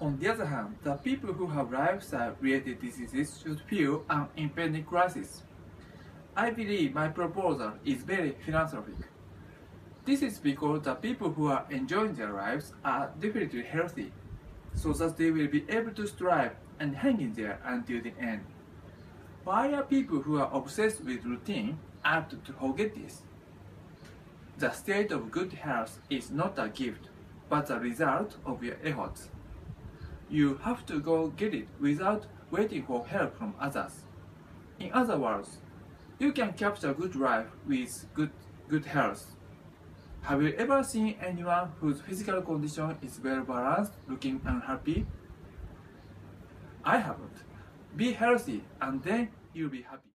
On the other hand, the people who have lifestyle-related diseases should feel an impending crisis. I believe my proposal is very philanthropic. This is because the people who are enjoying their lives are definitely healthy, so that they will be able to strive and hang in there until the end. Why are people who are obsessed with routine apt to forget this? The state of good health is not a gift, but the result of your efforts. You have to go get it without waiting for help from others. In other words, you can capture good life with good, good health. Have you ever seen anyone whose physical condition is well balanced looking unhappy? I haven't. Be healthy and then you'll be happy.